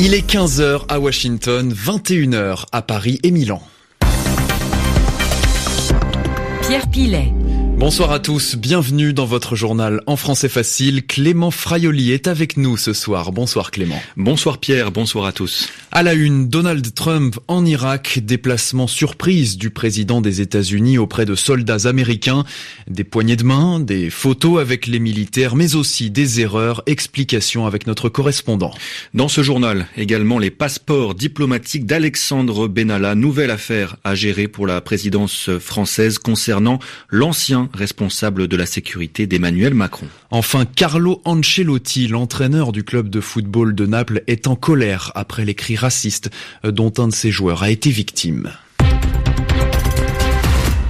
Il est 15h à Washington, 21h à Paris et Milan. Pierre Pilet. Bonsoir à tous, bienvenue dans votre journal en français facile. Clément Fraioli est avec nous ce soir. Bonsoir Clément. Bonsoir Pierre, bonsoir à tous. À la une, Donald Trump en Irak, déplacement surprise du président des États-Unis auprès de soldats américains, des poignées de main, des photos avec les militaires, mais aussi des erreurs, explications avec notre correspondant. Dans ce journal, également les passeports diplomatiques d'Alexandre Benalla, nouvelle affaire à gérer pour la présidence française concernant l'ancien responsable de la sécurité d'Emmanuel Macron. Enfin, Carlo Ancelotti, l'entraîneur du club de football de Naples, est en colère après les cris racistes dont un de ses joueurs a été victime.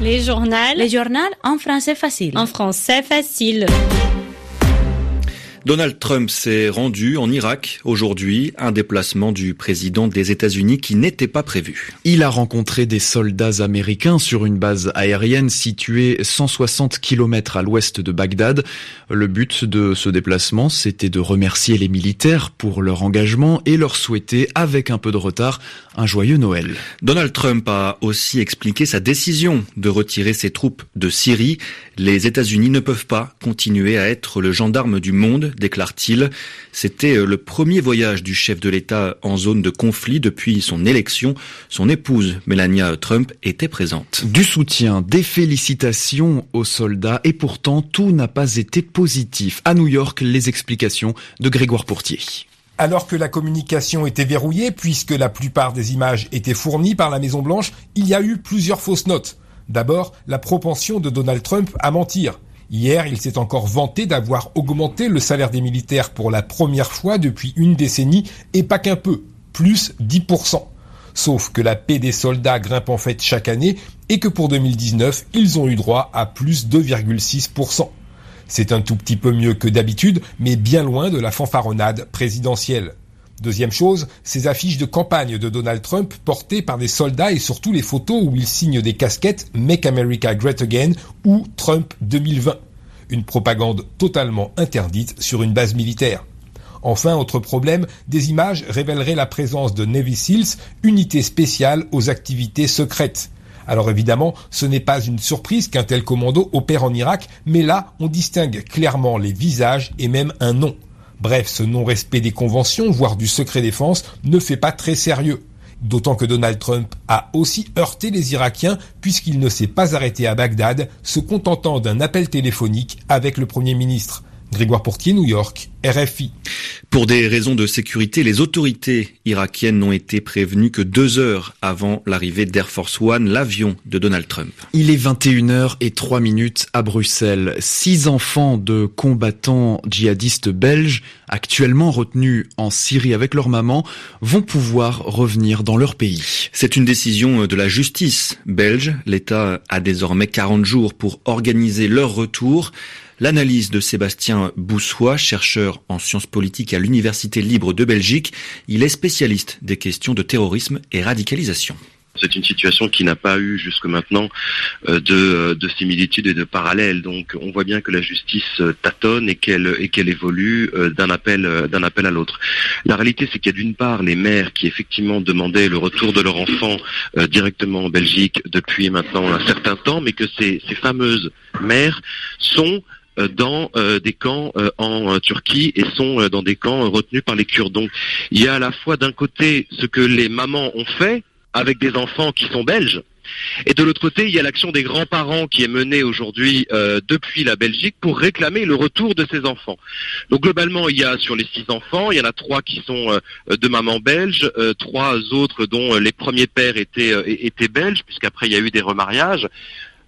Les journaux. Les journaux en français facile. En français facile. Donald Trump s'est rendu en Irak aujourd'hui, un déplacement du président des États-Unis qui n'était pas prévu. Il a rencontré des soldats américains sur une base aérienne située 160 km à l'ouest de Bagdad. Le but de ce déplacement, c'était de remercier les militaires pour leur engagement et leur souhaiter, avec un peu de retard, un joyeux Noël. Donald Trump a aussi expliqué sa décision de retirer ses troupes de Syrie. Les États-Unis ne peuvent pas continuer à être le gendarme du monde déclare-t-il. C'était euh, le premier voyage du chef de l'État en zone de conflit depuis son élection. Son épouse, Melania Trump, était présente. Du soutien, des félicitations aux soldats et pourtant tout n'a pas été positif. À New York, les explications de Grégoire Pourtier. Alors que la communication était verrouillée, puisque la plupart des images étaient fournies par la Maison Blanche, il y a eu plusieurs fausses notes. D'abord, la propension de Donald Trump à mentir. Hier, il s'est encore vanté d'avoir augmenté le salaire des militaires pour la première fois depuis une décennie, et pas qu'un peu, plus 10%. Sauf que la paix des soldats grimpe en fait chaque année, et que pour 2019, ils ont eu droit à plus 2,6%. C'est un tout petit peu mieux que d'habitude, mais bien loin de la fanfaronnade présidentielle. Deuxième chose, ces affiches de campagne de Donald Trump portées par des soldats et surtout les photos où il signe des casquettes Make America Great Again ou Trump 2020. Une propagande totalement interdite sur une base militaire. Enfin, autre problème, des images révéleraient la présence de Navy Seals, unité spéciale aux activités secrètes. Alors évidemment, ce n'est pas une surprise qu'un tel commando opère en Irak, mais là, on distingue clairement les visages et même un nom. Bref, ce non-respect des conventions, voire du secret défense, ne fait pas très sérieux. D'autant que Donald Trump a aussi heurté les Irakiens puisqu'il ne s'est pas arrêté à Bagdad, se contentant d'un appel téléphonique avec le Premier ministre. Grégoire Portier, New York, RFI. Pour des raisons de sécurité, les autorités irakiennes n'ont été prévenues que deux heures avant l'arrivée d'Air Force One, l'avion de Donald Trump. Il est 21h et 3 minutes à Bruxelles. Six enfants de combattants djihadistes belges, actuellement retenus en Syrie avec leur maman, vont pouvoir revenir dans leur pays. C'est une décision de la justice belge. L'État a désormais 40 jours pour organiser leur retour. L'analyse de Sébastien Boussois, chercheur en sciences politiques à l'Université libre de Belgique, il est spécialiste des questions de terrorisme et radicalisation. C'est une situation qui n'a pas eu jusque maintenant euh, de, de similitudes et de parallèles. Donc, on voit bien que la justice euh, tâtonne et qu'elle évolue euh, d'un appel d'un appel à l'autre. La réalité, c'est qu'il y a d'une part les mères qui effectivement demandaient le retour de leur enfant directement en Belgique depuis maintenant un certain temps, mais que ces, ces fameuses mères sont dans des camps en Turquie et sont dans des camps retenus par les Kurdes. Donc il y a à la fois d'un côté ce que les mamans ont fait avec des enfants qui sont belges. Et de l'autre côté, il y a l'action des grands-parents qui est menée aujourd'hui euh, depuis la Belgique pour réclamer le retour de ces enfants. Donc globalement, il y a sur les six enfants, il y en a trois qui sont euh, de maman belge, euh, trois autres dont les premiers pères étaient, étaient belges, puisqu'après il y a eu des remariages.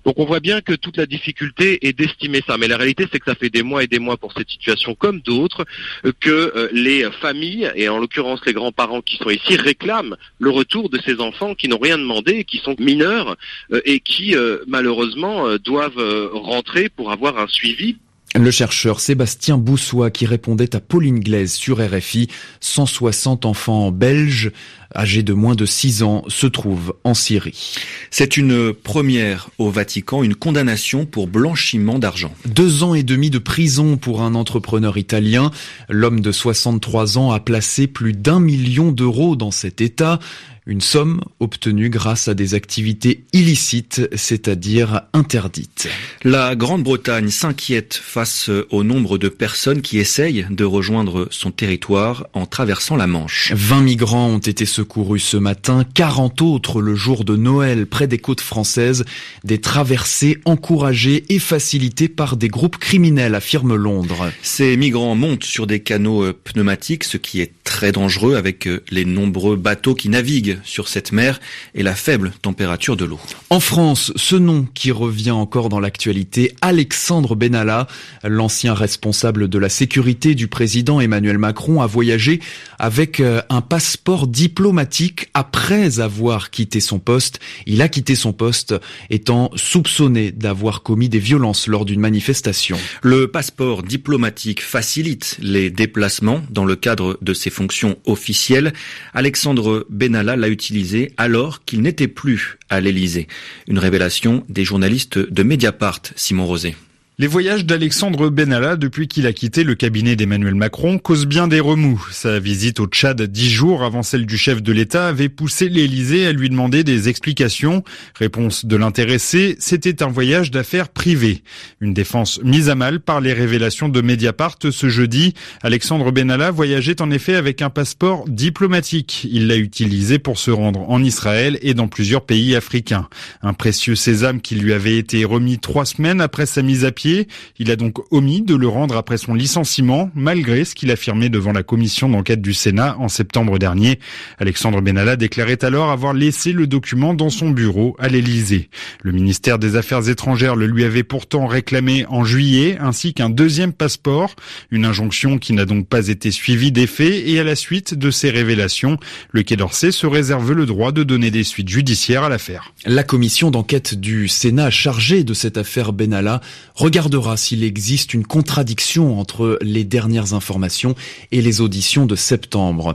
Donc on voit bien que toute la difficulté est d'estimer ça. Mais la réalité, c'est que ça fait des mois et des mois pour cette situation comme d'autres euh, que euh, les familles, et en l'occurrence les grands-parents qui sont ici, réclament le retour de ces enfants qui n'ont rien demandé, qui sont mineurs euh, et qui malheureusement doivent rentrer pour avoir un suivi Le chercheur Sébastien Boussois qui répondait à Pauline Glaise sur RFI, 160 enfants belges âgés de moins de 6 ans se trouvent en Syrie. C'est une première au Vatican, une condamnation pour blanchiment d'argent. Deux ans et demi de prison pour un entrepreneur italien. L'homme de 63 ans a placé plus d'un million d'euros dans cet État. Une somme obtenue grâce à des activités illicites, c'est-à-dire interdites. La Grande-Bretagne s'inquiète face au nombre de personnes qui essayent de rejoindre son territoire en traversant la Manche. 20 migrants ont été secourus ce matin, 40 autres le jour de Noël près des côtes françaises. Des traversées encouragées et facilitées par des groupes criminels, affirme Londres. Ces migrants montent sur des canaux euh, pneumatiques, ce qui est très dangereux avec euh, les nombreux bateaux qui naviguent sur cette mer et la faible température de l'eau. En France, ce nom qui revient encore dans l'actualité, Alexandre Benalla, l'ancien responsable de la sécurité du président Emmanuel Macron, a voyagé avec euh, un passeport diplomatique après avoir quitté son poste. Il a quitté son poste étant soupçonné d'avoir commis des violences lors d'une manifestation. Le passeport diplomatique facilite les déplacements dans le cadre de ses fonctions officielles. Alexandre Benalla l'a utilisé alors qu'il n'était plus à l'Élysée. Une révélation des journalistes de Mediapart, Simon Rosé. Les voyages d'Alexandre Benalla depuis qu'il a quitté le cabinet d'Emmanuel Macron causent bien des remous. Sa visite au Tchad dix jours avant celle du chef de l'État avait poussé l'Élysée à lui demander des explications. Réponse de l'intéressé, c'était un voyage d'affaires privées. Une défense mise à mal par les révélations de Mediapart ce jeudi. Alexandre Benalla voyageait en effet avec un passeport diplomatique. Il l'a utilisé pour se rendre en Israël et dans plusieurs pays africains. Un précieux sésame qui lui avait été remis trois semaines après sa mise à pied il a donc omis de le rendre après son licenciement, malgré ce qu'il affirmait devant la commission d'enquête du Sénat en septembre dernier. Alexandre Benalla déclarait alors avoir laissé le document dans son bureau à l'Élysée. Le ministère des Affaires étrangères le lui avait pourtant réclamé en juillet, ainsi qu'un deuxième passeport, une injonction qui n'a donc pas été suivie d'effet et à la suite de ces révélations, le Quai d'Orsay se réserve le droit de donner des suites judiciaires à l'affaire. La commission d'enquête du Sénat chargée de cette affaire Benalla regarde regardera s'il existe une contradiction entre les dernières informations et les auditions de septembre.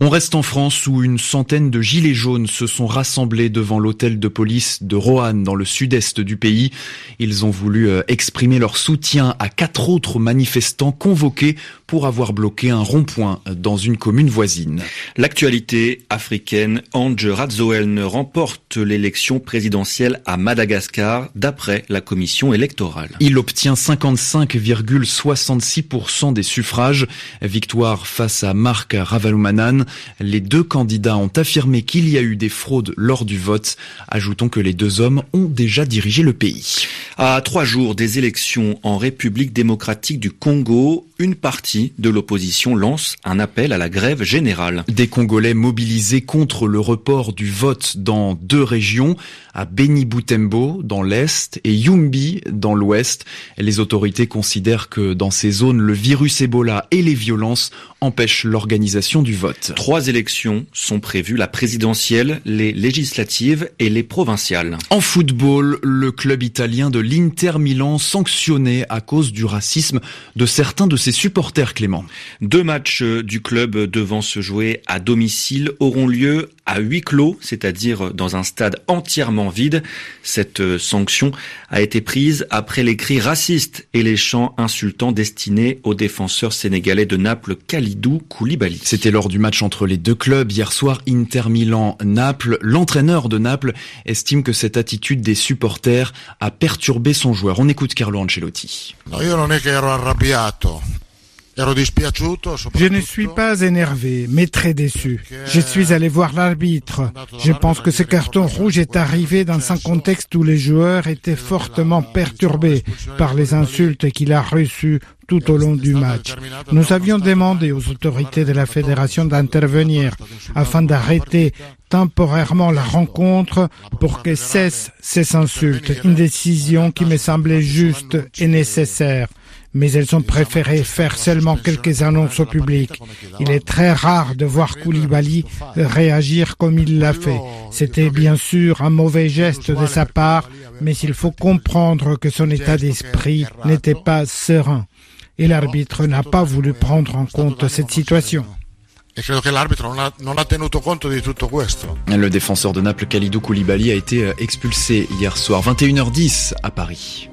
On reste en France où une centaine de gilets jaunes se sont rassemblés devant l'hôtel de police de Roanne dans le sud-est du pays. Ils ont voulu euh, exprimer leur soutien à quatre autres manifestants convoqués pour avoir bloqué un rond-point dans une commune voisine. L'actualité africaine, Ange Radzoeln remporte l'élection présidentielle à Madagascar d'après la commission électorale. Il obtient 55,66% des suffrages. Victoire face à Marc Ravalomanan. Les deux candidats ont affirmé qu'il y a eu des fraudes lors du vote. Ajoutons que les deux hommes ont déjà dirigé le pays. À trois jours des élections en République démocratique du Congo, une partie de l'opposition lance un appel à la grève générale. Des Congolais mobilisés contre le report du vote dans deux régions, à Beni Butembo dans l'est et Yumbi dans l'ouest. Les autorités considèrent que dans ces zones, le virus Ebola et les violences empêchent l'organisation du vote. Trois élections sont prévues, la présidentielle, les législatives et les provinciales. En football, le club italien de l'Inter Milan sanctionné à cause du racisme de certains de ses supporters, Clément. Deux matchs du club devant se jouer à domicile auront lieu à huis clos, c'est-à-dire dans un stade entièrement vide. Cette sanction a été prise après les cris racistes et les chants insultants destinés aux défenseurs sénégalais de Naples, Khalidou Koulibaly. C'était lors du match entre les deux clubs hier soir, Inter Milan-Naples. L'entraîneur de Naples estime que cette attitude des supporters a perturbé son joueur. On écoute Carlo Ancelotti. Je ne suis pas énervé, mais très déçu. Je suis allé voir l'arbitre. Je pense que ce carton rouge est arrivé dans un contexte où les joueurs étaient fortement perturbés par les insultes qu'il a reçues tout au long du match. Nous avions demandé aux autorités de la fédération d'intervenir afin d'arrêter temporairement la rencontre pour que cessent ces insultes. Une décision qui me semblait juste et nécessaire. Mais elles ont préféré faire seulement quelques annonces au public. Il est très rare de voir Koulibaly réagir comme il l'a fait. C'était bien sûr un mauvais geste de sa part, mais il faut comprendre que son état d'esprit n'était pas serein. Et l'arbitre n'a pas voulu prendre en compte cette situation. Le défenseur de Naples, Khalidou Koulibaly, a été expulsé hier soir, 21h10 à Paris.